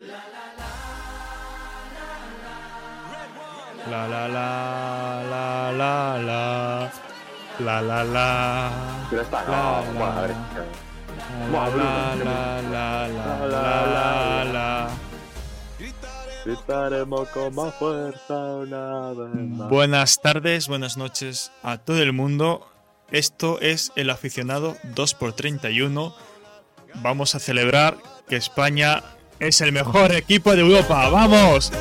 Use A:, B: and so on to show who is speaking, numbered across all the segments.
A: La la la la la la. La la la.
B: No,
A: La,
B: bueno, a ver.
A: la.
B: Buah,
A: La
B: Bruno,
A: la la la
B: La,
A: la
B: la,
A: la la.
B: Gritaremos con más fuerza una vez más.
A: Buenas tardes, buenas noches a todo el mundo. Esto es el aficionado 2x31. Vamos a celebrar que España es el mejor equipo de Europa. ¡Vamos!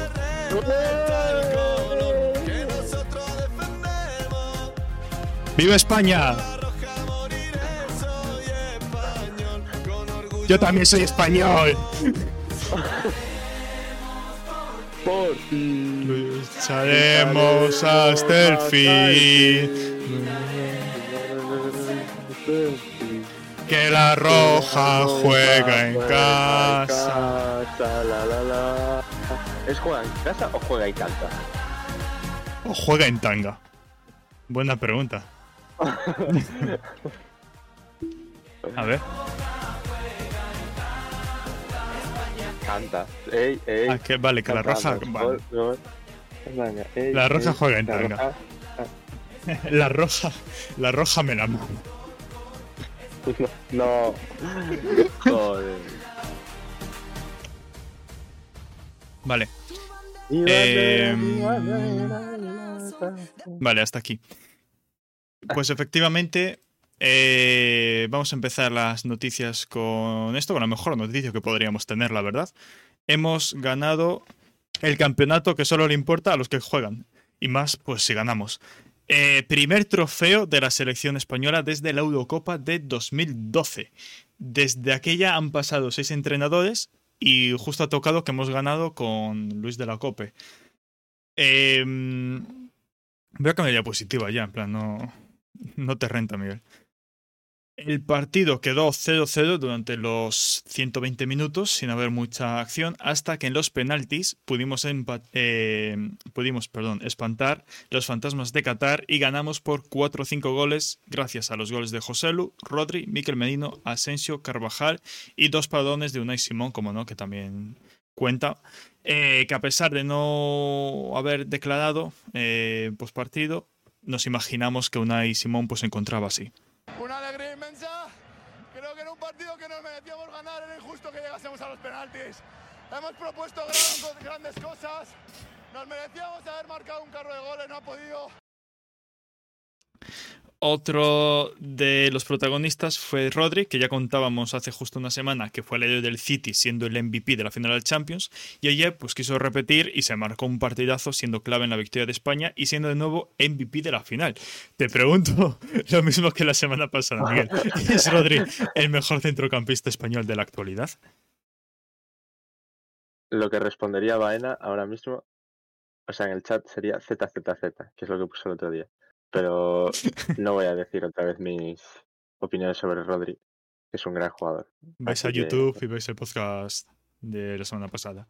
A: ¡Viva España! Yo también soy español.
B: Por ti.
A: Lucharemos hasta el fin. Que la roja juega en casa.
B: ¿Es juega en casa o juega y canta?
A: O juega en tanga. Buena pregunta. A ver.
B: Canta. Ey, ey.
A: Ah, que vale, que la roja. Vale. La roja juega en tanga. La roja. La roja me la mamo.
B: No. Joder.
A: Vale. Vale, hasta aquí. Pues efectivamente, eh, vamos a empezar las noticias con esto, con la mejor noticia que podríamos tener, la verdad. Hemos ganado el campeonato que solo le importa a los que juegan. Y más, pues si ganamos. Eh, primer trofeo de la selección española desde la Eurocopa de 2012. Desde aquella han pasado seis entrenadores y justo ha tocado que hemos ganado con Luis de la Cope. Voy a cambiar la diapositiva ya, en plan, no, no te renta, Miguel. El partido quedó 0-0 durante los 120 minutos sin haber mucha acción hasta que en los penaltis pudimos, eh, pudimos espantar los fantasmas de Qatar y ganamos por 4 o 5 goles gracias a los goles de Joselu, Rodri, Miquel Medino, Asensio, Carvajal y dos parones de Unai Simón, como no, que también cuenta. Eh, que a pesar de no haber declarado eh, nos imaginamos que Unai Simón pues se encontraba así.
C: Una alegría inmensa. Creo que era un partido que nos merecíamos ganar. Era injusto que llegásemos a los penaltis. Hemos propuesto gran- grandes cosas. Nos merecíamos haber marcado un carro de goles. No ha podido.
A: Otro de los protagonistas fue Rodri, que ya contábamos hace justo una semana que fue el héroe del City siendo el MVP de la final del Champions, y ayer pues quiso repetir y se marcó un partidazo siendo clave en la victoria de España y siendo de nuevo MVP de la final. Te pregunto lo mismo que la semana pasada, Miguel. ¿Es Rodri el mejor centrocampista español de la actualidad?
B: Lo que respondería Baena ahora mismo, o sea, en el chat sería ZZZ, que es lo que puso el otro día. Pero no voy a decir otra vez mis opiniones sobre Rodri, que es un gran jugador.
A: Vais a
B: que-
A: YouTube y veis el podcast de la semana pasada.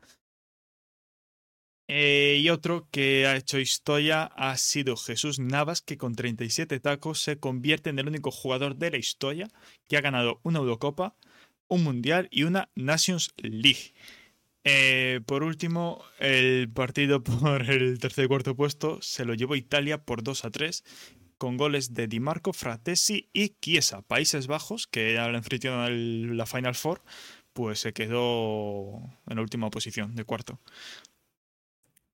A: Eh, y otro que ha hecho historia ha sido Jesús Navas, que con 37 tacos se convierte en el único jugador de la historia que ha ganado una Eurocopa, un Mundial y una Nations League. Eh, por último, el partido por el tercer y cuarto puesto se lo llevó Italia por 2 a 3 con goles de Di Marco, Fratesi y Chiesa. Países Bajos, que era el anfitrión la Final Four, pues se quedó en la última posición, de cuarto.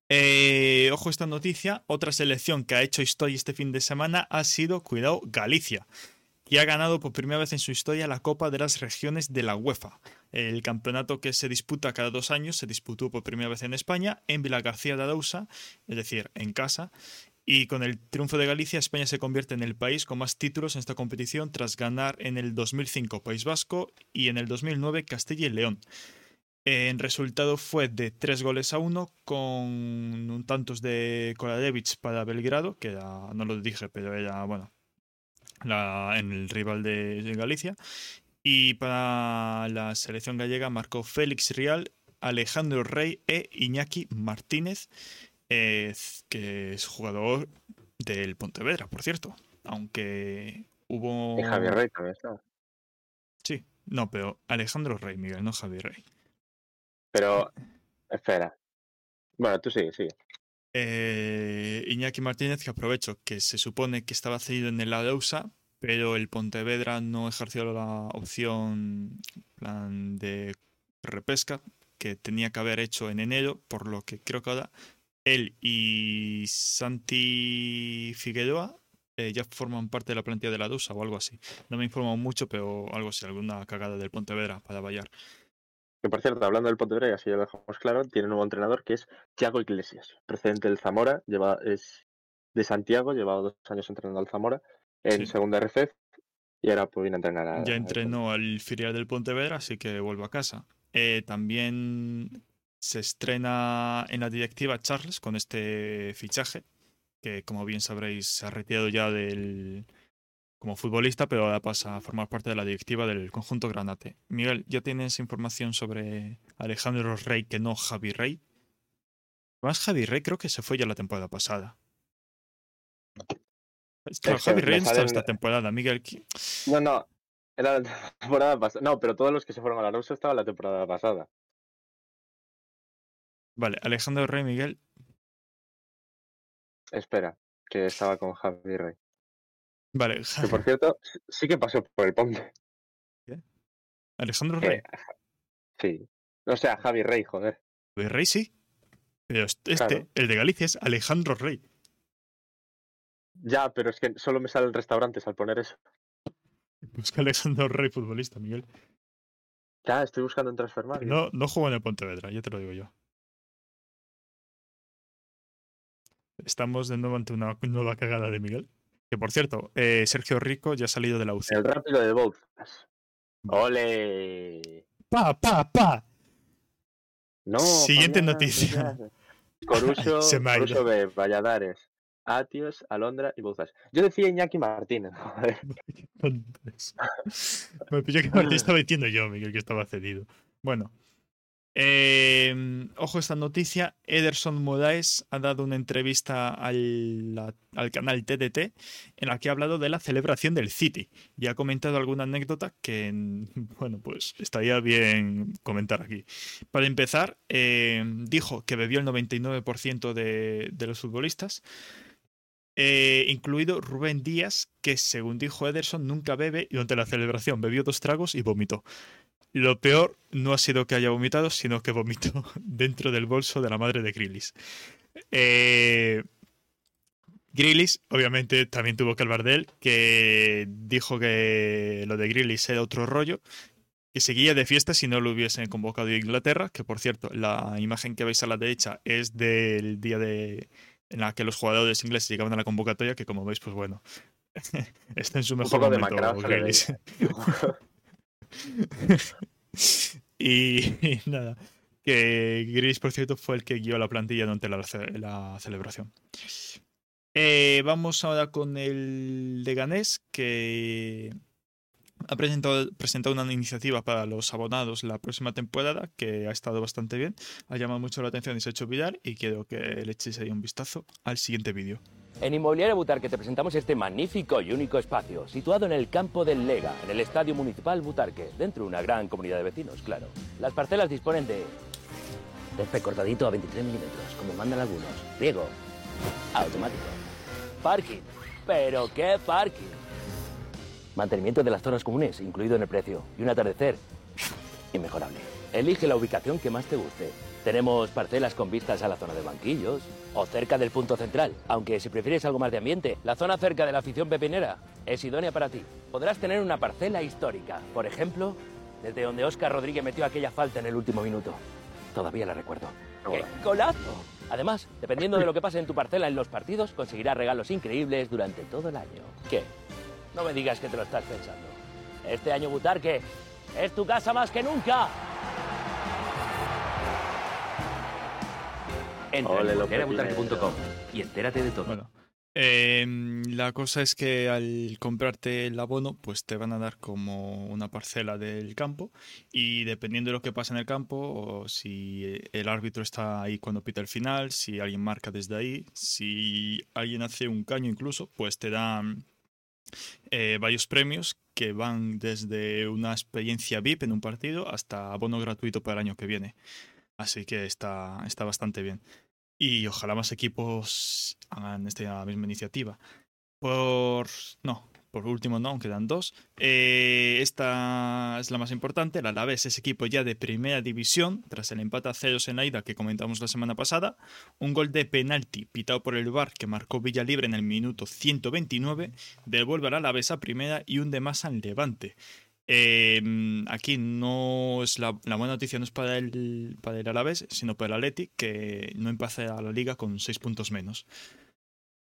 A: Eh, ojo esta noticia, otra selección que ha hecho historia este fin de semana ha sido, cuidado, Galicia, que ha ganado por primera vez en su historia la Copa de las Regiones de la UEFA. El campeonato que se disputa cada dos años se disputó por primera vez en España, en Vilagarcía de Arousa, es decir, en casa, y con el triunfo de Galicia, España se convierte en el país con más títulos en esta competición tras ganar en el 2005 País Vasco y en el 2009 Castilla y León. En resultado fue de 3 goles a 1 con tantos de Koladevich para Belgrado, que no lo dije, pero era, bueno, la, en el rival de, de Galicia. Y para la selección gallega marcó Félix Rial, Alejandro Rey e Iñaki Martínez, eh, que es jugador del Pontevedra, por cierto. Aunque hubo...
B: Y Javier Rey también está.
A: Sí, no, pero Alejandro Rey, Miguel, no Javier Rey.
B: Pero, espera. Bueno, tú sigue, sigue.
A: Eh, Iñaki Martínez, que aprovecho, que se supone que estaba cedido en el Alousa, pero el Pontevedra no ejerció la opción plan de repesca que tenía que haber hecho en enero, por lo que creo que ahora él y Santi Figueroa eh, ya forman parte de la plantilla de la DUSA o algo así. No me informo mucho, pero algo así, alguna cagada del Pontevedra para vallar.
B: Que por cierto, hablando del Pontevedra, y así ya lo dejamos claro, tiene un nuevo entrenador que es Thiago Iglesias, procedente del Zamora, lleva, es de Santiago, lleva dos años entrenando al Zamora en
A: Sí.
B: segunda RF y ahora pues viene a entrenar a,
A: Ya entrenó al filial del Pontevedra, así que vuelve a casa. Eh, también se estrena en la directiva Charles con este fichaje, que como bien sabréis se ha retirado ya del como futbolista, pero ahora pasa a formar parte de la directiva del conjunto Granate. Miguel, ¿ya tienes información sobre Alejandro Rey que no Javi Rey? Además, Javi Rey creo que se fue ya la temporada pasada.
B: Es que
A: Javi Rey
B: me
A: no esta temporada, Miguel. ¿qui-
B: No, no, era la temporada pasada. No, pero todos los que se fueron a la Rosa estaban la temporada pasada.
A: Vale, Alejandro Rey, Miguel,
B: Espera, que estaba con Javi Rey.
A: Vale,
B: Que por cierto, sí- que pasó por el Ponte.
A: Alejandro
B: Que-
A: Rey.
B: sí. O sea, Javi Rey, joder.
A: El Rey sí. Pero est- este,
B: Claro.
A: el de Galicia, es Alejandro Rey.
B: Ya, pero es que solo me salen restaurantes al poner eso.
A: Busca Alejandro Rey, futbolista, Miguel.
B: Ya, estoy buscando en Transfermarkt.
A: No, no juega en el Pontevedra, ya te lo digo yo. Estamos de nuevo ante una nueva cagada de Miguel. Que por cierto, eh, Sergio Rico ya ha salido de la UCI.
B: El rápido de Bouzas. ¡Ole!
A: ¡Pa, pa, pa!
B: No.
A: Siguiente noticia.
B: Coruso,
A: Se me.
B: Coruso B, Valladares, Atios, Alondra y Bouzas. Yo decía Iñaki Martínez,
A: Me pilló que Martín estaba diciendo yo, Miguel, que estaba cedido. Bueno. Eh, ojo esta noticia. Ederson Moraes ha dado una entrevista al, al canal TDT en la que ha hablado de la celebración del City y ha comentado alguna anécdota que, bueno, pues estaría bien comentar aquí. Para empezar, eh, dijo que bebió el 99% de, de los futbolistas eh, incluido Rubén Díaz, que según dijo Ederson nunca bebe y durante la celebración bebió dos tragos y vomitó. Lo peor no ha sido que haya vomitado, sino que vomitó dentro del bolso de la madre de Grillis. Eh, Grillis, obviamente, también tuvo que hablar de él, que dijo que lo de Grillis era otro rollo, que seguía de fiesta si no lo hubiesen convocado a Inglaterra, que por cierto, la imagen que veis a la derecha es del día de, en la que los jugadores ingleses llegaban a la convocatoria, que como veis, pues bueno, está en su mejor
B: poco de
A: momento
B: macrao se le
A: Grealish. y, nada, que Grealish, por cierto, fue el que guió la plantilla durante la celebración. Eh, vamos ahora con el de Ganés, que ha presentado, presentado una iniciativa para los abonados la próxima temporada que ha estado bastante bien, ha llamado mucho la atención y se ha hecho viral y quiero que le echéis ahí un vistazo al siguiente vídeo.
D: En Inmobiliaria Butarque te presentamos este magnífico y único espacio, situado en el campo del Lega, en el Estadio Municipal Butarque, dentro de una gran comunidad de vecinos, claro. Las parcelas disponen de... Césped cortadito a 23 milímetros, como mandan algunos. Riego. Automático. Parking. ¿Pero qué parking? Mantenimiento de las zonas comunes, incluido en el precio. Y un atardecer inmejorable. Elige la ubicación que más te guste. Tenemos parcelas con vistas a la zona de banquillos o cerca del punto central. Aunque si prefieres algo más de ambiente, la zona cerca de la afición pepinera es idónea para ti. Podrás tener una parcela histórica. Por ejemplo, desde donde Óscar Rodríguez metió aquella falta en el último minuto. Todavía la recuerdo. ¡Qué golazo! Además, dependiendo de lo que pase en tu parcela en los partidos, conseguirás regalos increíbles durante todo el año. ¿Qué? No me digas que te lo estás pensando. Este año Butarque es tu casa más que nunca. Entra
B: Ole,
D: en y entérate de todo.
A: Bueno, em, la cosa es que al comprarte el abono, pues te van a dar como una parcela del campo y dependiendo de lo que pasa en el campo, o si el árbitro está ahí cuando pita el final, si alguien marca desde ahí, si alguien hace un caño incluso, pues te dan eh, varios premios que van desde una experiencia VIP en un partido hasta abono gratuito para el año que viene. Así que está, está bastante bien. Y ojalá más equipos hagan esta misma iniciativa. Por. No, por último no, quedan dos. Eh, esta es la más importante. El Alavés es equipo ya de primera división, tras el empate a ceros en la ida que comentamos la semana pasada. Un gol de penalti pitado por el VAR que marcó Villalibre en el minuto 129, devuelve al Alavés a primera y un de más al Levante. Eh, aquí no es la, la, buena noticia no es para el, para el Alavés, sino para el Atleti, que no empezó a la liga con seis puntos menos.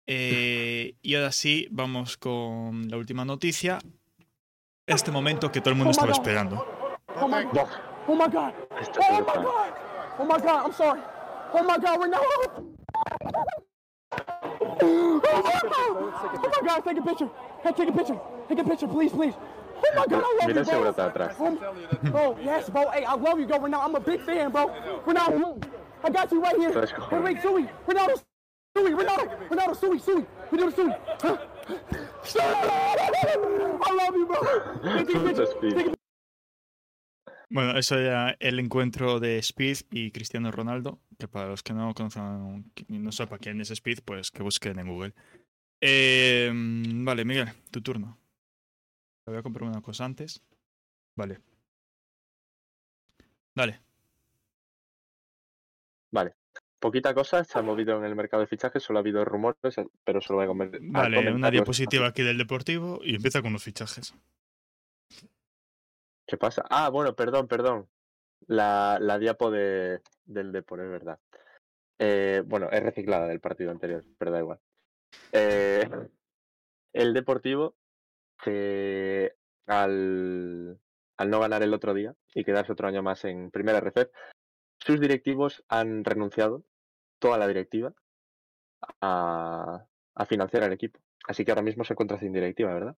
A: Eh, y ahora sí, vamos con la última noticia. Este momento que todo el mundo estaba esperando.
E: Oh my god! Oh my god! Oh my god! Oh my god! I'm sorry. Oh my god! We're not. Oh my god! Take a picture. Hey, take a picture. Take a picture, please, please. Oh my god! I love
B: Mira
E: you,
B: ese
E: bro. Oh, bro, yes, bro. Hey, I love you, bro. Ronaldo, I'm a big fan, bro. Ronaldo, I got you right here. Wait, Sui. Ronaldo, Sui, Ronaldo, Ronaldo, Sui, Sui. Ronaldo, Sui. Huh? I love you, bro.
A: Bueno, eso era el encuentro de Speed y Cristiano Ronaldo, que para los que no conozcan, no sepa quién es Speed, pues que busquen en Google. Eh, vale, Miguel, tu turno. Voy a comprar una cosa antes. Vale. Dale.
B: Vale. Poquita cosa se ha movido en el mercado de fichajes, solo ha habido rumores, pero solo voy a a
A: Vale, una diapositiva aquí del Deportivo y empieza con los fichajes.
B: ¿Qué pasa? Ah, bueno, perdón, perdón. La, la diapo de, del Depor, es verdad. Eh, bueno, es reciclada del partido anterior, pero da igual. Eh, el Deportivo, que al, al no ganar el otro día y quedarse otro año más en primera RCF, sus directivos han renunciado, toda la directiva, a, a financiar al equipo. Así que ahora mismo se encuentra sin directiva, ¿verdad?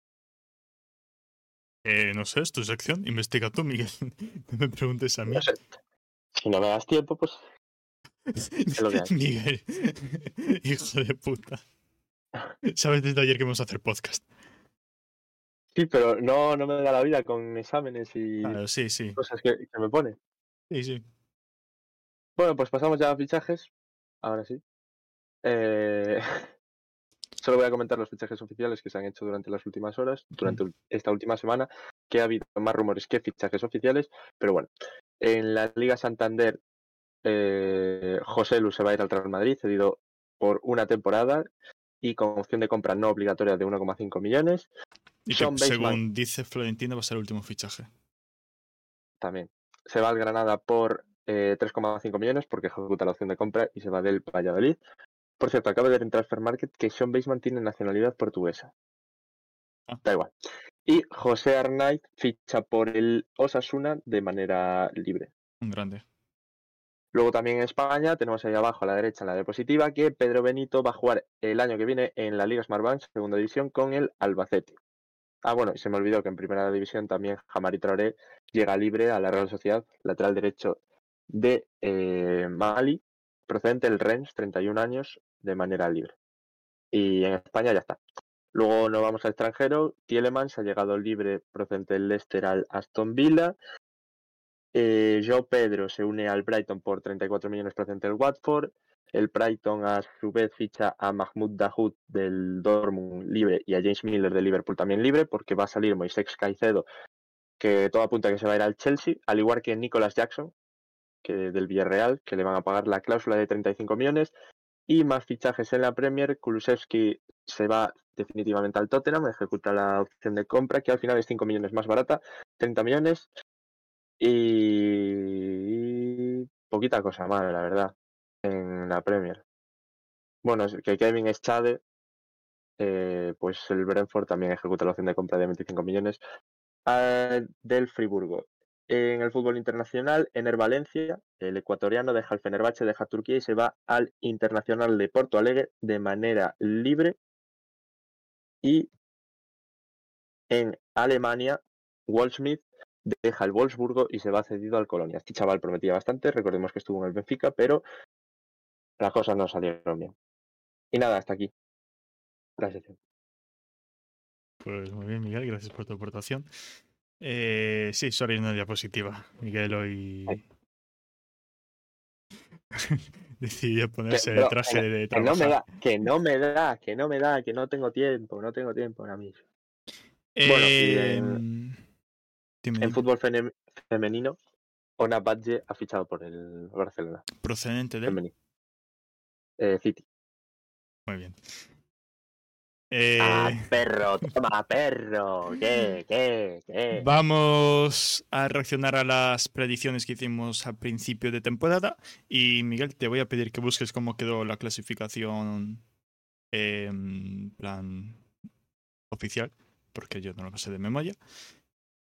A: Eh, no sé, es tu sección. Investiga tú, Miguel. No me preguntes a mí.
B: No sé. Si no me das tiempo, pues lo que hay.
A: Miguel, hijo de puta. Sabes desde ayer que vamos a hacer podcast.
B: Sí, pero no, no me da la vida con exámenes y
A: Claro, sí, sí.
B: cosas que, que me pone.
A: Sí, sí.
B: Bueno, pues pasamos ya a fichajes. Ahora sí. Eh, Solo voy a comentar los fichajes oficiales que se han hecho durante las últimas horas, durante ul- esta última semana, que ha habido más rumores que fichajes oficiales, pero bueno. En la Liga Santander, eh, José Lu se va a ir al Real Madrid, cedido por una temporada y con opción de compra no obligatoria de 1,5 millones.
A: Y
B: Sean
A: según dice Florentino, va a ser el último fichaje.
B: también. Se va al Granada por eh, 3,5 millones porque ejecuta la opción de compra y se va del Valladolid. Por cierto, acabo de ver en Transfer Market que Sean Baseman tiene nacionalidad portuguesa.
A: Ah.
B: Da igual. Y José Arnaiz ficha por el Osasuna de manera libre.
A: Un grande.
B: Luego también en España tenemos ahí abajo a la derecha en la diapositiva que Pedro Benito va a jugar el año que viene en la Liga Smartbank, segunda división, con el Albacete. Ah, bueno, y se me olvidó que en primera división también Jamari Traoré llega libre a la Real Sociedad, lateral derecho de eh, Mali, procedente del Rennes, 31 años, de manera libre. Y en España ya está. Luego nos vamos al extranjero. Tielemans ha llegado libre procedente del Leicester al Aston Villa. Eh, Joe Pedro se une al Brighton por 34 millones procedente del Watford. El Brighton a su vez ficha a Mahmoud Dahoud del Dortmund libre y a James Miller del Liverpool también libre porque va a salir Moisés Caicedo que todo apunta a que se va a ir al Chelsea, al igual que Nicolas Jackson que del Villarreal que le van a pagar la cláusula de 35 millones y más fichajes en la Premier. Kulusevski se va definitivamente al Tottenham, ejecuta la opción de compra que al final es 5 millones más barata, 30 millones y poquita cosa más, la verdad, en la Premier. Bueno, que Kevin Schade, eh, pues el Brentford también ejecuta la opción de compra de 25 millones ah, del Friburgo. En el fútbol internacional, Ener Valencia, el ecuatoriano, deja el Fenerbahce, deja Turquía y se va al Internacional de Porto Alegre de manera libre. Y en Alemania, Waldschmidt deja el Wolfsburgo y se va cedido al Colonia. Este chaval prometía bastante, recordemos que estuvo en el Benfica, pero las cosas no salieron bien. Y nada, hasta aquí. Sección.
A: Pues muy bien, Miguel, gracias por tu aportación. Eh, sí, sorry, una diapositiva. Miguel hoy. Decidió
B: Que,
A: ponerse el traje
B: que-
A: de
B: que no me da, que no me da, que no me da, que no tengo tiempo, no tengo tiempo ahora mismo. Bueno,
A: Eh,
B: en-
A: dime,
B: En
A: dime.
B: fútbol femenino, Ona Badge ha fichado por el Barcelona
A: procedente de...
B: femenino. Eh, City.
A: Muy bien.
B: Ah,
A: Eh,
B: perro, toma, perro. ¿Qué? ¿Qué? ¿Qué?
A: Vamos a reaccionar a las predicciones que hicimos al principio de temporada. Y Miguel, te voy a pedir que busques cómo quedó la clasificación en plan oficial, porque yo no lo sé de memoria.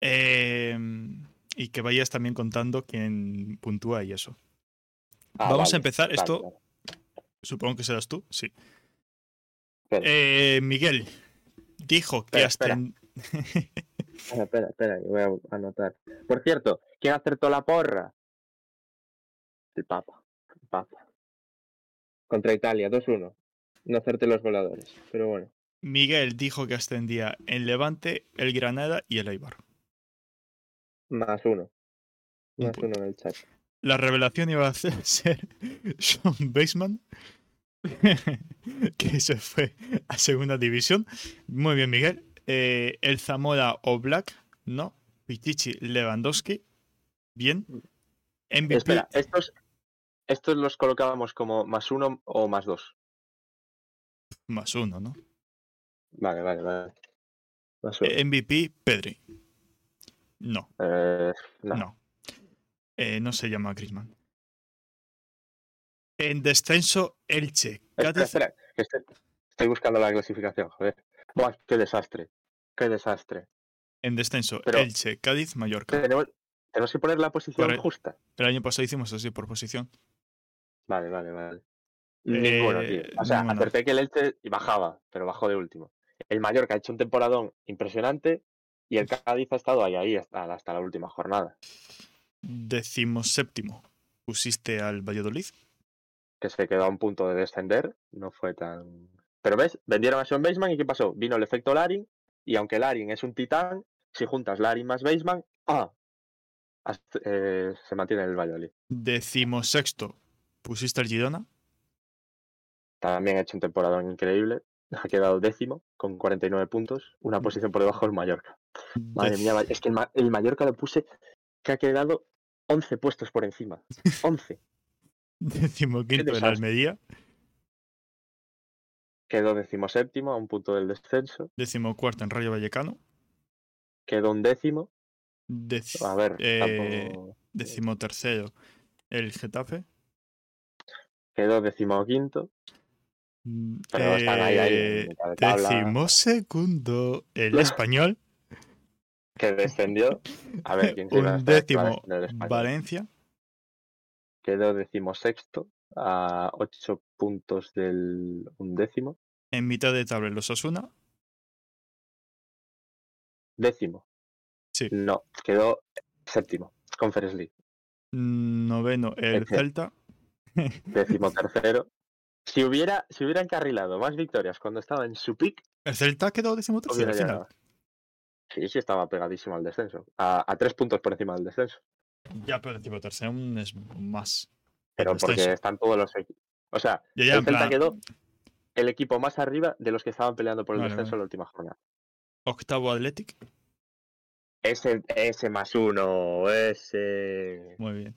A: Eh, y que vayas también contando quién puntúa y eso.
B: Ah,
A: vamos a empezar.
B: vale,
A: Esto
B: vale.
A: Supongo que serás tú, sí. Eh, Miguel dijo que hasta...
B: espera, espera, espera, voy a anotar. Por cierto, ¿quién acertó la porra? El Papa. El Papa. Contra Italia, 2-1. No acerté los voladores, pero bueno.
A: Miguel dijo que ascendía el Levante, el Granada y el Eibar.
B: Más uno.
A: Un
B: Más uno en el chat.
A: La revelación iba a ser- Sean Baseman, que se fue a segunda división. Muy bien, Miguel. Eh, el Zamora o Black, no. Pichichi Lewandowski, bien. MVP,
B: Espera, estos, estos los colocábamos como más uno o más dos.
A: más uno, ¿no?
B: Vale, vale, vale. Más uno.
A: MVP, Pedri. No,
B: Eh, no.
A: no. Eh, no se llama Griezmann. En descenso, Elche.
B: Espera,
A: Cádiz,
B: espera, que estoy, buscando la clasificación, joder. Buah, qué desastre. Qué desastre.
A: en descenso,
B: Pero-
A: Elche, Cádiz, Mallorca.
B: Tenemos, tenemos que poner la posición
A: Correcto.
B: justa.
A: El año pasado hicimos así por posición.
B: Vale, vale, vale.
A: Eh,
B: Ninguno, tío. O sea,
A: ninguno.
B: acerté que el Elche y bajaba, pero bajó de último. El Mallorca ha hecho un temporadón impresionante y el Cádiz ha estado ahí, ahí hasta, hasta la última jornada.
A: Decimos séptimo. Pusiste al Valladolid.
B: Que se quedó a un punto de descender, no fue tan... Pero ves, vendieron a Sean Baseman y ¿qué pasó? Vino el efecto Larin y aunque Larin es un titán, si juntas Larin más Baseman, ¡ah! Eh, se mantiene el Valladolid.
A: Decimos sexto. Pusiste al Girona.
B: También ha hecho un temporadón increíble. Ha quedado décimo con 49 puntos, una posición por debajo del Mallorca. Madre
A: Dec-
B: mía, es que el, Ma- el Mallorca lo puse que ha quedado 11 puestos por encima. 11.
A: Decimo quinto el
B: desastre.
A: Almería.
B: Quedó decimoséptimo a un punto del descenso.
A: Decimo cuarto en Rayo Vallecano.
B: Quedó un décimo.
A: Dec-
B: A ver,
A: eh,
B: tampoco-
A: Decimo tercero el Getafe.
B: quedó decimoquinto.
A: Mm,
B: Pero están ahí, ahí, en
A: eh, segundo el Español.
B: Que descendió. A ver, ¿quién se iba a
A: décimo? Valencia.
B: Quedó decimosexto a 8 puntos del undécimo.
A: En mitad de tabla los Osasuna.
B: Décimo.
A: Sí.
B: No, quedó séptimo. Conference League.
A: Noveno el. Celta.
B: Décimo tercero. Si hubiera, si hubiera encarrilado más victorias cuando estaba en su pick,
A: El Celta quedó décimo tercero
B: hubiera
A: al final.
B: llegado. Sí, sí, estaba pegadísimo al descenso. A, a tres puntos por encima del descenso.
A: Ya, pero décimo tercero aún es más.
B: Pero
A: El
B: porque
A: descenso.
B: están todos los equipos. O sea,
A: Ya, ya,
B: el Celta
A: plan,
B: quedó el equipo más arriba de los que estaban peleando por el
A: Vale,
B: descenso
A: vale.
B: en la última jornada.
A: octavo Athletic.
B: Ese, ese más uno, ese.
A: Muy bien.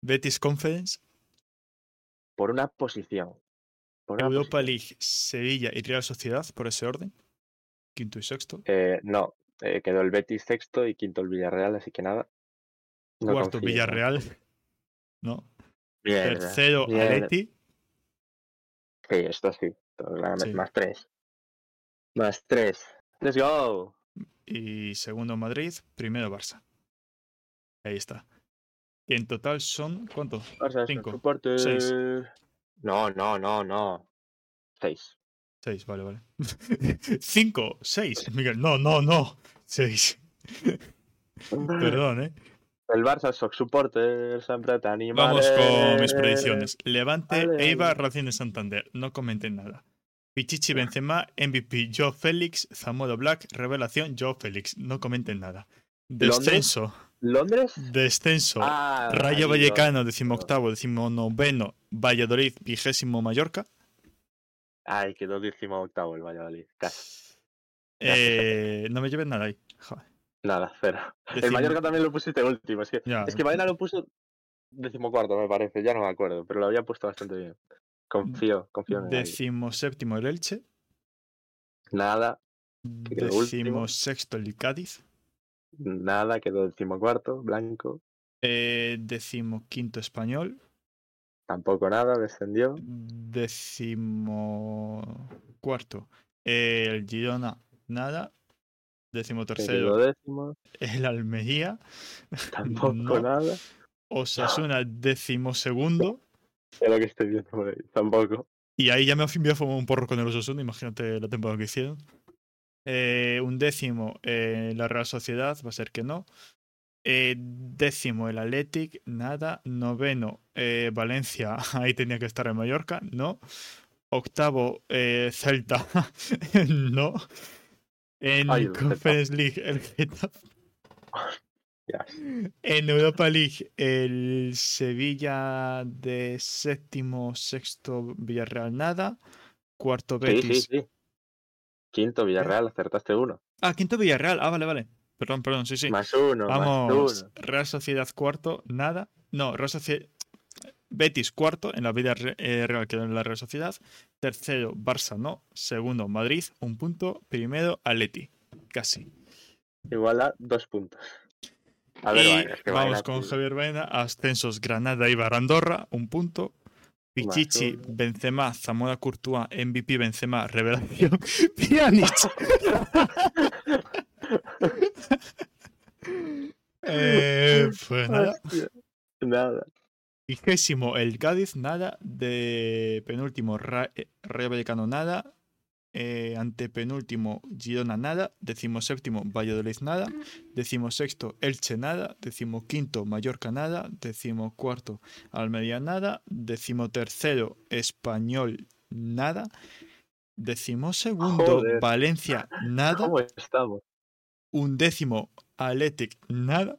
A: Betis Conference.
B: Por una posición. Por una
A: Europa
B: posición.
A: League, Sevilla y Real Sociedad, por ese orden. Quinto y sexto.
B: Eh, no, eh, quedó el Betis sexto y quinto el Villarreal, así que nada. No
A: Cuarto. Villarreal. ¿No?
B: Mierda,
A: Tercero
B: mierda.
A: Atleti.
B: Sí, esto sí. Más tres. Más tres. Let's go.
A: Y segundo Madrid. Primero Barça. Ahí está. Y en total son. ¿Cuánto?
B: Barça,
A: Cinco, seis.
B: No, no, no, no. Seis.
A: Seis, vale, vale. Cinco, seis. Miguel, no, no, no. Seis. Perdón, ¿eh?
B: El Barça Soc Supporter siempre te anima.
A: Vamos con mis predicciones. Levante,
B: Ale,
A: Eibar. Racing de Santander. No comenten nada. Pichichi Benzema, MVP, Joe Félix, Zamora Black, Revelación, Joe Félix. No comenten nada. Descenso.
B: ¿Londres?
A: Descenso.
B: Ah,
A: Rayo Vallecano, decimoctavo, decimonoveno. Valladolid, vigésimo Mallorca.
B: Ay, quedó décimo octavo el Valladolid. Casi.
A: Eh, no me lleves nada ahí. Joder.
B: Nada, cero. El
A: Decimo-
B: Mallorca también lo pusiste último. Es que,
A: Ya.
B: es que Baena lo puso decimocuarto, me parece. Ya no me acuerdo, pero lo había puesto bastante bien. Confío, confío en él.
A: Decimoséptimo el Elche.
B: Nada, quedó último.
A: Decimosexto el Cádiz.
B: nada, quedó decimocuarto, blanco.
A: Eh, decimoquinto Español.
B: Tampoco nada, descendió.
A: Decimocuarto el Girona. Nada.
B: décimo.
A: el Almería.
B: Tampoco
A: No.
B: nada.
A: Osasuna decimosegundo.
B: Es lo que estoy viendo por ahí. Tampoco.
A: Y ahí ya me voy a fumar un porro con el Osasuna, imagínate la temporada que hicieron. Eh, un décimo eh, la Real Sociedad, va a ser que no. Eh, décimo el Athletic, nada. Noveno eh, Valencia, ahí tenía que estar en Mallorca, no. Octavo eh, Celta, no. En
B: Ay.
A: Conference League el Getafe. En Europa League, el Sevilla de séptimo, sexto, Villarreal nada. Cuarto
B: Sí, sí,
A: Betis.
B: sí. Quinto, Villarreal, acertaste uno.
A: Ah, quinto Villarreal. Ah, vale, vale. Perdón, perdón, sí, sí.
B: Más uno, más
A: Vamos,
B: uno.
A: Real Sociedad cuarto, nada. No, Real Sociedad. Betis cuarto, en la vida eh, real quedó en la Real Sociedad. Tercero, Barça no. Segundo, Madrid, un punto. Primero, Atleti, casi.
B: Igual a dos puntos. A ver,
A: y
B: Baena, es que
A: vamos con
B: tío.
A: Javier Baena. Ascensos, Granada y Barandorra, un punto. Pichichi. Benzema, Zamora Courtois, MVP Benzema, Revelación, Pjanic. eh, pues nada.
B: Nada.
A: Vigésimo el Cádiz, nada. De penúltimo Ra- eh, Rayo Vallecano, nada. Eh, antepenúltimo Girona, nada. Decimoséptimo Valladolid, nada. Decimosexto Elche, nada. Decimoquinto Mallorca, nada. Decimocuarto Almería, nada. Decimotercero Español, nada. Decimosegundo. Valencia, nada.
B: ¿Cómo estamos?
A: Un décimo Athletic, nada.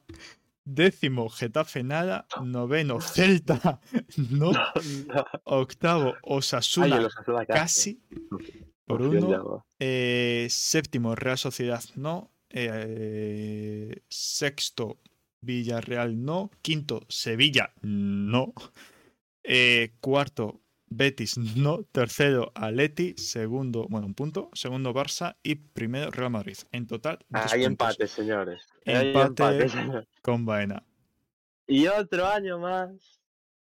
A: Décimo Getafe, nada. Noveno Celta, no. Octavo Osasuna, casi. Por uno. Eh, séptimo Real Sociedad, no. Eh, sexto Villarreal, no. Quinto Sevilla, no. Eh, cuarto Betis, no. Tercero Atleti. Segundo, bueno, un punto. Segundo Barça. Y primero Real Madrid. En total,
B: Hay empates, señores. Hay
A: Empate.
B: empates, señores.
A: con Baena.
B: Y otro año más.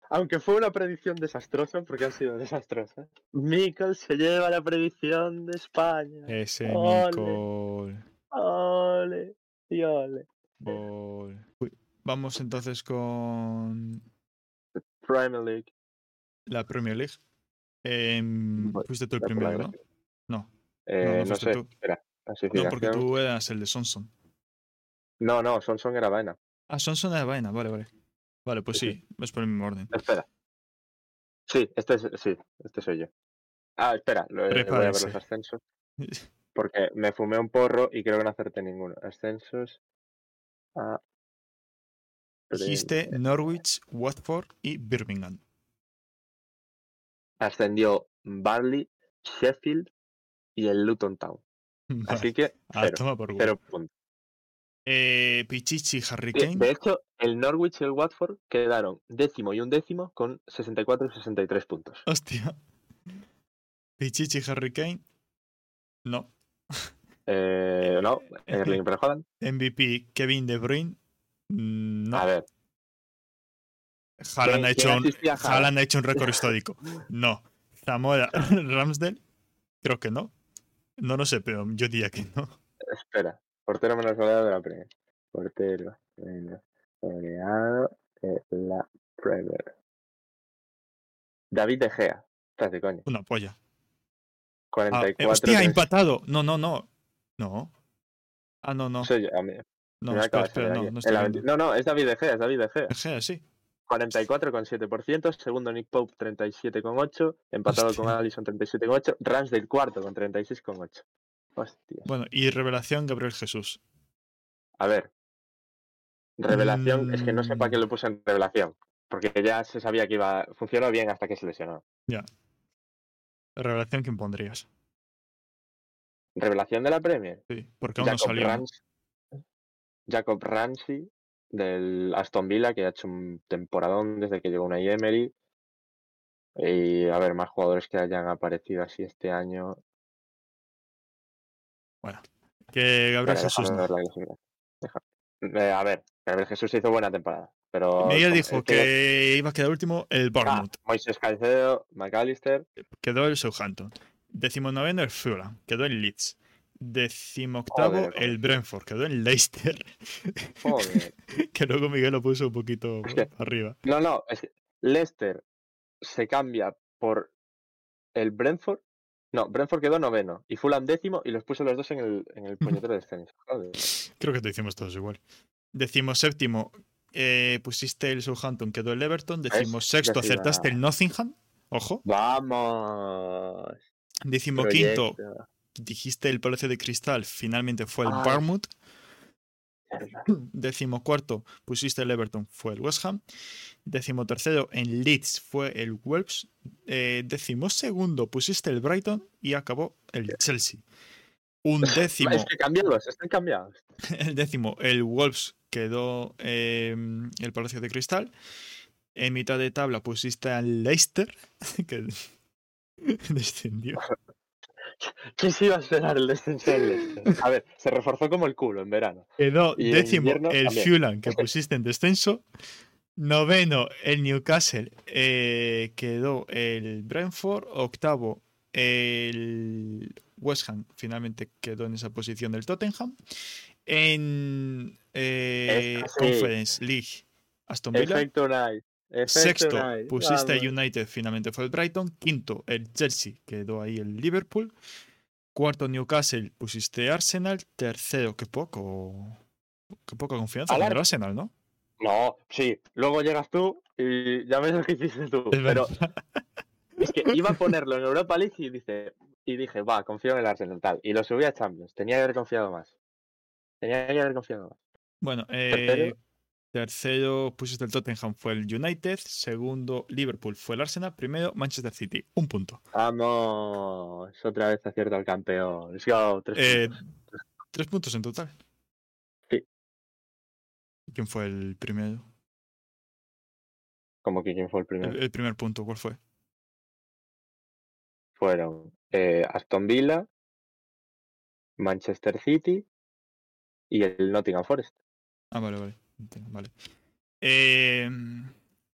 B: Aunque fue una predicción desastrosa, porque han sido desastrosas. Mikel se lleva la predicción de España.
A: Ese
B: Ole. Ole y ole.
A: Uy, Vamos entonces con
B: Premier League.
A: La Premier League. Em,
B: Voy-
A: fuiste tú el primero, ¿no?
B: gráfica.
A: No,
B: Eh,
A: no
B: no, sé.
A: tú.
B: Espera.
A: no, porque tú eras el de Sonson.
B: No, no, Sonson era vaina.
A: Ah, Sonson era Baena, vale, vale. Vale, pues
B: Sí,
A: sí, es por el mismo orden.
B: Espera. Sí, este es, sí, este soy yo. Ah, espera, lo- voy a ver los ascensos. Porque me fumé un porro y creo que no acerté ninguno. Ascensos. A.
A: Dijiste Norwich, Watford y Birmingham.
B: Ascendió Barley, Sheffield y el Luton Town. Así que
A: Ah,
B: cero,
A: toma por culo.
B: cero puntos.
A: Eh, Pichichi, Harry Kane.
B: de hecho, el Norwich y el Watford quedaron décimo y un décimo con 64 y 63 puntos.
A: Hostia. Pichichi, Harry Kane. No.
B: Eh, no, Erling Braut Haaland.
A: MVP, Kevin De Bruyne. No.
B: A ver,
A: Haaland ha,
B: ¿quién
A: hecho un,
B: asistía a Haaland?
A: Haaland ha hecho un récord histórico. No. Zamora, Ramsdale. Creo que no. No lo sé, pero yo diría que no.
B: espera. Portero menos goleado de la Premier. Portero menos goleado de la Premier. David De Gea. Estás de coño.
A: Una polla. Ah,
B: 44.
A: eh, hostia, empatado. No, no, no. No. Ah, no, no.
B: Soy yo, a mí.
A: No, espera,
B: de
A: espera, no, no
B: En
A: estoy
B: la
A: viendo.
B: 20 no, no, es David De Gea, es David De Gea.
A: Ejea, sí.
B: 44,7%. Segundo Nick Pope, 37,8%. Empatado con
A: Hostia.
B: Allison, 37,8%. Rams del cuarto con 36,8%. Hostia.
A: Bueno, y revelación Gabriel Jesús.
B: A ver. Revelación, es que no sé para qué
A: Mm.
B: lo puse en revelación. Porque ya se sabía que iba. Funcionó bien hasta que se lesionó.
A: Revelación, ¿quién pondrías?
B: Revelación de la Premier.
A: Sí, porque aún no salió.
B: Jacob Ramsey del Aston Villa, que ha hecho un temporadón desde que llegó una Emery. Y a ver, más jugadores que hayan aparecido así este año.
A: Que Gabriel Jesús
B: déjame
A: no.
B: Eh, a ver, Gabriel Jesús hizo buena temporada. Pero.
A: Miguel dijo que iba a quedar último el
B: Ah,
A: Bournemouth.
B: Moisés Caicedo, McAllister.
A: Quedó el Southampton. Decimonoveno el Fulham. Quedó el Leeds. Decimoctavo
B: Joder,
A: el Brentford. Quedó en Leicester.
B: Joder.
A: que luego Miguel lo puso un poquito
B: Es que-
A: arriba.
B: No, no, es que Leicester se cambia por el Brentford. No, Brentford quedó noveno y Fulham décimo y los puso los dos en el, en el puñetero descenso. Joder.
A: Creo que te hicimos todos igual. Decimoséptimo eh, pusiste el Southampton. Quedó el Everton. Decimosexto
B: Decima-
A: acertaste el Nottingham. Ojo.
B: Vamos.
A: Decimoquinto
B: proyecto.
A: Dijiste el Palacio de Cristal. Finalmente fue el
B: Ay.
A: Bournemouth. Decimocuarto pusiste el Everton, fue el West Ham. Decimotercero en Leeds fue el Wolves. Eh, decimosegundo pusiste el Brighton y acabó el Chelsea. Un décimo,
B: Es que cambiados, están cambiados.
A: el décimo, el Wolves quedó eh, el Palacio de Cristal. En mitad de tabla pusiste al Leicester, que descendió.
B: ¿Quién se iba a esperar el descenso del Leicester? A ver, se reforzó como el culo en verano.
A: Quedó
B: Y
A: décimo el. Fulham que pusiste en descenso. Noveno el Newcastle eh, quedó el Brentford. Octavo el West Ham finalmente quedó en esa posición del Tottenham. En eh,
B: Esta sí.
A: Conference League Aston Villa.
B: Efecto Night.
A: Sexto pusiste
B: Vamos.
A: United, finalmente fue el Brighton. Quinto el Chelsea, quedó ahí el Liverpool. Cuarto Newcastle, pusiste Arsenal. Tercero, qué poco. Qué poca confianza con el
B: Ar-
A: Arsenal, ¿no?
B: No, sí. Luego llegas tú y ya ves lo que hiciste tú.
A: Es
B: Pero es que iba a ponerlo en Europa League y dice, y dije, va, confío en el Arsenal tal. Y lo subí a Champions. Tenía que haber confiado más. Tenía que haber confiado más.
A: Bueno, eh, tercero pusiste el Tottenham, fue el United. Segundo, Liverpool, fue el Arsenal. Primero, Manchester City, un punto.
B: Vamos, otra vez acierto al campeón. Let's go, tres
A: Eh,
B: puntos.
A: tres puntos en total.
B: Sí.
A: ¿Y ¿Quién fue el primero?
B: Como que quién fue el
A: El,
B: primero.
A: el primer punto, ¿cuál fue?
B: Fueron eh, Aston Villa, Manchester City y el Nottingham Forest.
A: Ah, vale, vale. Vale. Eh,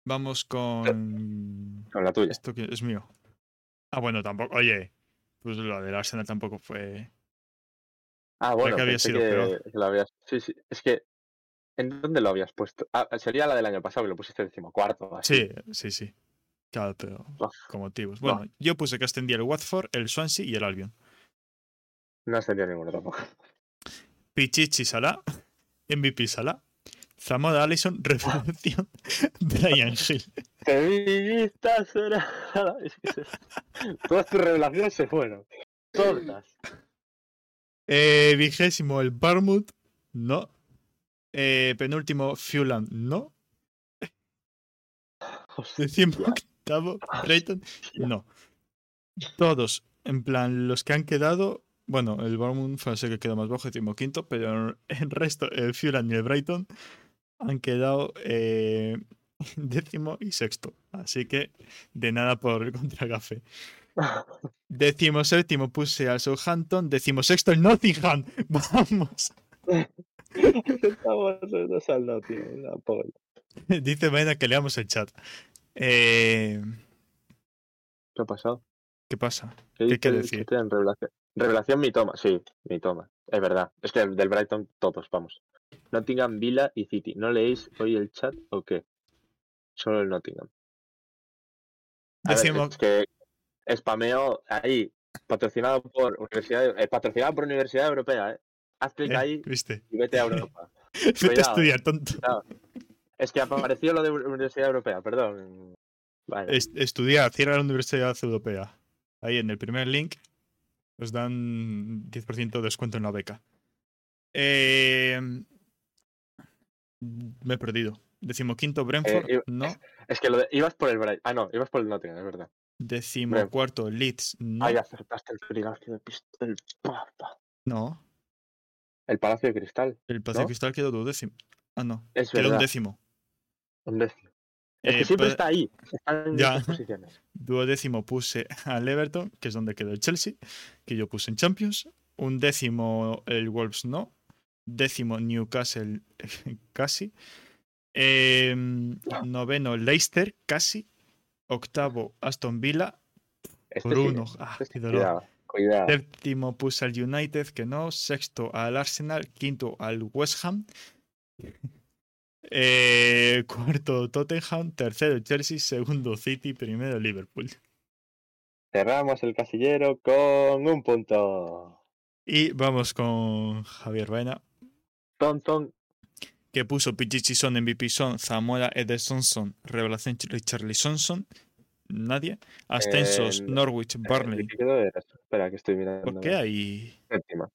A: vamos con.
B: Con la tuya.
A: Esto que es mío. Ah, bueno, tampoco. Oye, pues lo del Arsenal tampoco fue.
B: Ah, bueno,
A: que había sido
B: que,
A: peor.
B: que lo habías. Sí, sí. Es que. ¿En dónde lo habías puesto? Ah, sería la del año pasado, que lo pusiste decimocuarto. Así.
A: Sí, sí, sí. Claro, pero con motivos. Bueno, yo puse que ascendía el Watford, el Swansea y el Albion.
B: No ascendió ninguno tampoco.
A: Pichichi Salah, MVP Salah, Zamora Allison, revelación Brian Hill.
B: Que se- Todas tus revelaciones se fueron. Todas.
A: Eh, vigésimo el Barmouth, no. Eh, penúltimo Fulham, no. Decimo octavo Brighton, no. Todos, en plan, los que han quedado. Bueno, el Bournemouth fue el que quedó más bajo, decimo quinto, pero el resto, el Fulham y el Brighton, han quedado eh, décimo y sexto. Así que de nada por el contragafe. Décimo séptimo puse al Southampton, décimo sexto el Nottingham. Vamos.
B: Estamos los dos al no, tío. La polla.
A: Dice Vaina que leamos el chat. Eh,
B: ¿Qué ha pasado?
A: ¿Qué pasa?
B: ¿Qué,
A: ¿Qué hay que decir?
B: Revelación mi toma, sí, mi toma. Es verdad. Es que del Brighton todos, vamos. Nottingham, Villa y City. ¿No leéis hoy el chat o qué? Solo el Nottingham. A ver,
A: Decimo-
B: es que spameo ahí, patrocinado por Universidad, eh, patrocinado por Universidad Europea, ¿eh? Haz clic
A: Eh,
B: ahí
A: ¿Viste?
B: y vete a Europa.
A: Vete a estudiar, tonto.
B: Es que apareció lo de Universidad Europea, perdón. Vale.
A: Es- estudiar, cierra la Universidad Europea. Ahí en el primer link os dan 10% de descuento en la beca. Eh, Me he perdido. Decimoquinto Brentford,
B: Eh,
A: no.
B: Es que lo de, ibas por el Brighton. Ah, no, ibas por el Nottingham, es verdad.
A: Decimocuarto Leeds, no.
B: Ay, acertaste el Palacio de Pistol. Papa.
A: No.
B: El Palacio de Cristal.
A: El Palacio
B: ¿No?
A: Cristal quedó duodécimo. Ah, no.
B: Es
A: Quedó un
B: verdad.
A: décimo.
B: Un décimo. Es
A: Eh,
B: que siempre
A: pa-
B: está ahí. Está en
A: Ya.
B: posiciones.
A: Duodécimo puse al Everton, que es donde quedó el Chelsea, que yo puse en Champions. Un décimo el Wolves no. Décimo Newcastle casi. Em, noveno Leicester casi. Octavo Aston Villa
B: Este
A: por
B: sí,
A: uno. Ah,
B: este. Cuidado, cuidado.
A: Séptimo puse al United, que no. Sexto al Arsenal. Quinto al West Ham. Eh, cuarto Tottenham. Tercero Chelsea. Segundo City. Primero Liverpool.
B: Cerramos el casillero con un punto.
A: Y vamos con Javier Baena, Que puso Pichichi Son, MVP Son, Zamora Edersonson, Revelación Charlie Sonson. Nadie. Ascensos, Norwich, Barley.
B: ¿El que quedó era? Espera, que estoy mirando.
A: ¿Por qué hay?
B: Séptima.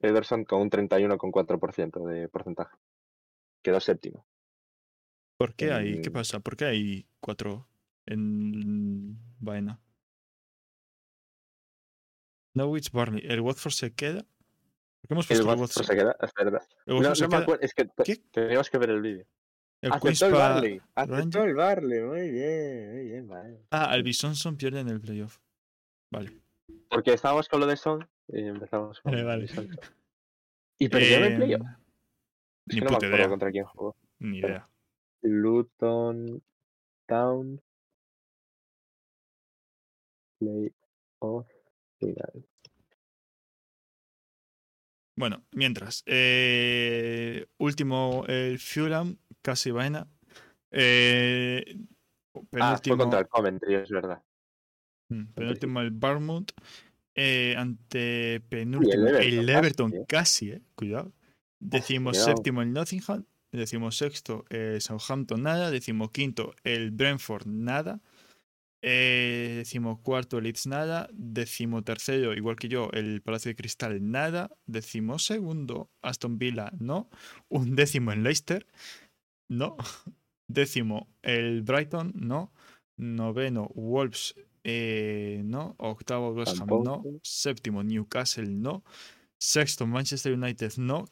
B: Ederson con un 31,4% de porcentaje. Quedó séptimo.
A: ¿Por qué hay? ¿Qué pasa? ¿Por qué hay cuatro en Baena? Norwich, Barley. ¿El Watford se queda? ¿Por qué hemos puesto el
B: Watford? se queda, es verdad. No, no me
A: queda.
B: acuerdo, es que
A: ¿Qué?
B: teníamos que ver el vídeo.
A: El
B: Aceptó el Barley. Aceptó el Barley. Muy bien, muy bien, vale.
A: Ah, el Bisonson pierde en el playoff. Vale.
B: Porque estábamos con lo de Son y empezamos con
A: Vale, vale.
B: Y perdió en el
A: Eh,
B: playoff. Es
A: ni
B: que no me
A: puta idea.
B: contra quién jugó.
A: Ni idea.
B: Luton Town. Playoff final.
A: Bueno, mientras. eh, último, el Fulham, casi vaina. Eh,
B: Ah, fue
A: penúltimo,
B: contra el Coventry, es verdad.
A: mm, penúltimo el Bournemouth. eh, ante penúltimo
B: Everton,
A: el Everton,
B: eh.
A: casi, eh, cuidado. Decimos séptimo el Nottingham. Decimos sexto el Southampton, nada. Decimos quinto el Brentford, nada. Eh, decimo cuarto Leeds nada, decimo tercero, igual que yo, el Palacio de Cristal nada, decimo segundo Aston Villa no, un décimo en Leicester no, décimo el Brighton no, noveno Wolves eh, no, octavo West Ham no, séptimo Newcastle no, sexto Manchester United no,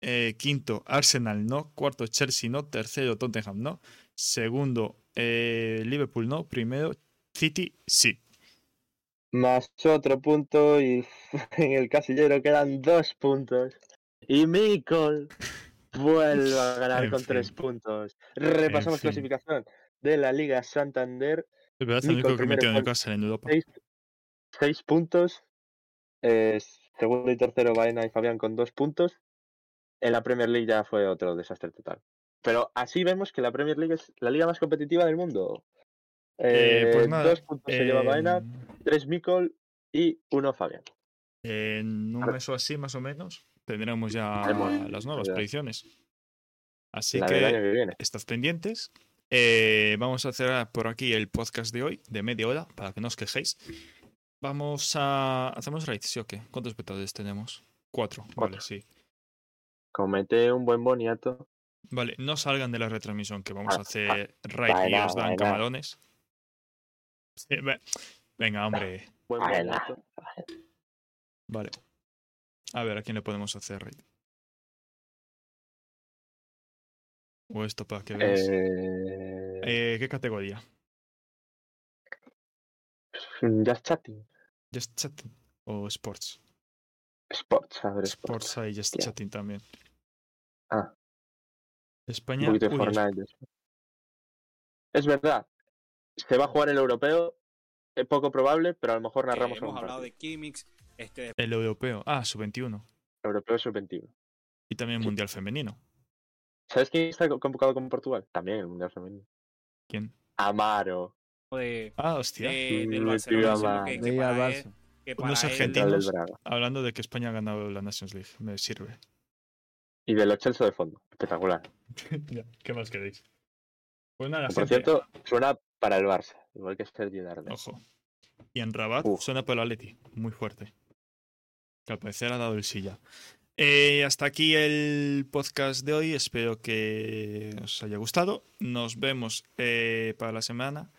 A: eh, quinto Arsenal no, cuarto Chelsea no, tercero Tottenham no, segundo eh, Liverpool no, primero City sí.
B: Más otro punto y en el casillero quedan dos puntos. Y Mikol vuelve a ganar
A: En
B: con
A: fin.
B: tres puntos. Repasamos clasificación de la Liga Santander.
A: Es verdad, es el
B: Nico,
A: único que metió en Newcastle en Europa.
B: Seis, seis puntos. Eh, segundo y tercero Baena y Fabián con dos puntos. En la Premier League ya fue otro desastre total. Pero así vemos que la Premier League es la liga más competitiva del mundo.
A: Eh, pues
B: Eh,
A: nada,
B: dos puntos se lleva Baena,
A: en-
B: tres Mikol y uno Fabián.
A: En un mes o así, más o menos, tendremos ya
B: Haremos
A: las nuevas
B: ya.
A: predicciones. Así
B: la
A: que estad pendientes. Eh, vamos a cerrar por aquí el podcast de hoy, de media hora, para que no os quejéis. Vamos a. ¿Hacemos raids, sí o qué? ¿Cuántos espectadores tenemos? Cuatro. Vale, sí.
B: Comete un buen boniato.
A: Vale, no salgan de la retransmisión, que vamos a
B: Ah,
A: hacer raid y os dan camarones. Sí, ve- Venga, hombre.
B: Boniato.
A: Vale. A ver, ¿a quién le podemos hacer raid? O esto para que veas.
B: Eh,
A: Eh, ¿Qué categoría?
B: Just chatting.
A: ¿Just chatting o sports?
B: Sports, a ver, sports.
A: Sports hay just chatting también.
B: Ah. Un
A: España.
B: poquito de
A: uy, es-
B: Fortnite. Es verdad. Se va a jugar el europeo. Es poco probable, pero a lo mejor
F: Eh,
B: narramos
F: hemos
B: algún
F: hablado
B: partido.
F: de Kimix, este,
A: el europeo. Ah, sub-21.
B: Europeo sub-21.
A: Y también
B: Sí.
A: mundial femenino.
B: ¿Sabes quién está co- convocado con Portugal? También el Mundial Femenino.
A: ¿Quién?
B: Amaro.
F: de,
A: Ah, hostia.
F: de- del Barcelona
B: tío,
F: diciendo
B: man.
F: que, que
G: Veía al
F: para él,
G: Barça.
F: que
A: Unos
F: para
A: argentinos.
B: del.
A: Hablando de que España ha ganado la Nations League. Me sirve.
B: Y de los Chelsea de fondo. Espectacular.
A: ¿Qué más queréis? Pues nada,
B: Por
A: gente,
B: cierto, suena para el Barça. Igual que Sergi Darder.
A: Ojo. Y en Rabat
B: Uf.
A: suena para el Atleti. Muy fuerte. Que al parecer ha dado el silla. Eh, hasta aquí el podcast de hoy. Espero que os haya gustado. Nos vemos eh, para la semana.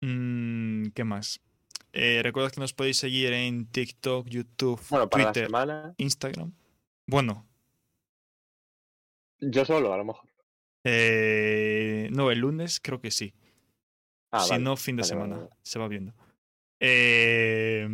A: Mm, ¿Qué más? Eh, recordad que nos podéis seguir en TikTok, YouTube,
B: Bueno, para
A: Twitter,
B: la semana,
A: Instagram. Bueno,
B: yo solo, a lo mejor.
A: eh, no, el lunes creo que sí.
B: Ah,
A: si
B: vale.
A: no, fin de
B: Vale,
A: semana.
B: vale.
A: Se va viendo. Eh,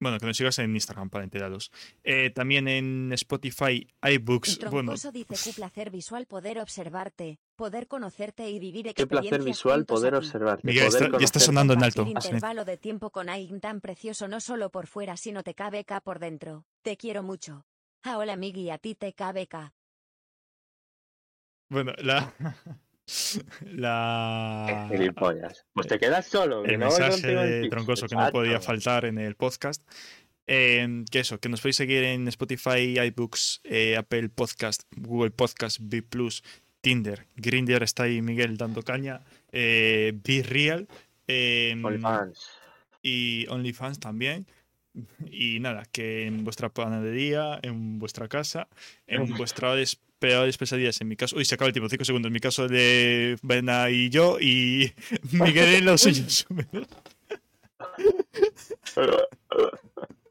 A: bueno, que nos sigas en Instagram para enteraros. Eh, también en Spotify, iBooks. Bueno,
G: dice qué placer visual poder observarte, poder conocerte y vivir
B: Qué placer visual poder observarte.
A: Miguel,
B: poder
A: está- ya está
B: conocerte.
A: sonando en alto. Hazme-
G: intervalo de tiempo con alguien tan precioso no solo por fuera sino te KBK por dentro. Te quiero mucho. Ah, hola Migui, a ti te KBK.
A: Bueno, la. la.
B: Pues te quedas solo.
A: el
B: no
A: mensaje de Troncoso que no podía faltar en el podcast. Eh, que eso, que nos podéis seguir en Spotify, iBooks, eh, Apple Podcast, Google Podcast, B Tinder, Grinder está ahí Miguel dando caña, eh, Be Real eh,
B: OnlyFans.
A: y OnlyFans también. Y nada, que en vuestra panadería, en vuestra casa, en vuestras peores pesadillas, en mi caso. Uy, se acaba el tiempo, 5 segundos. En mi caso de Bena y yo, y Miguel en los suyos.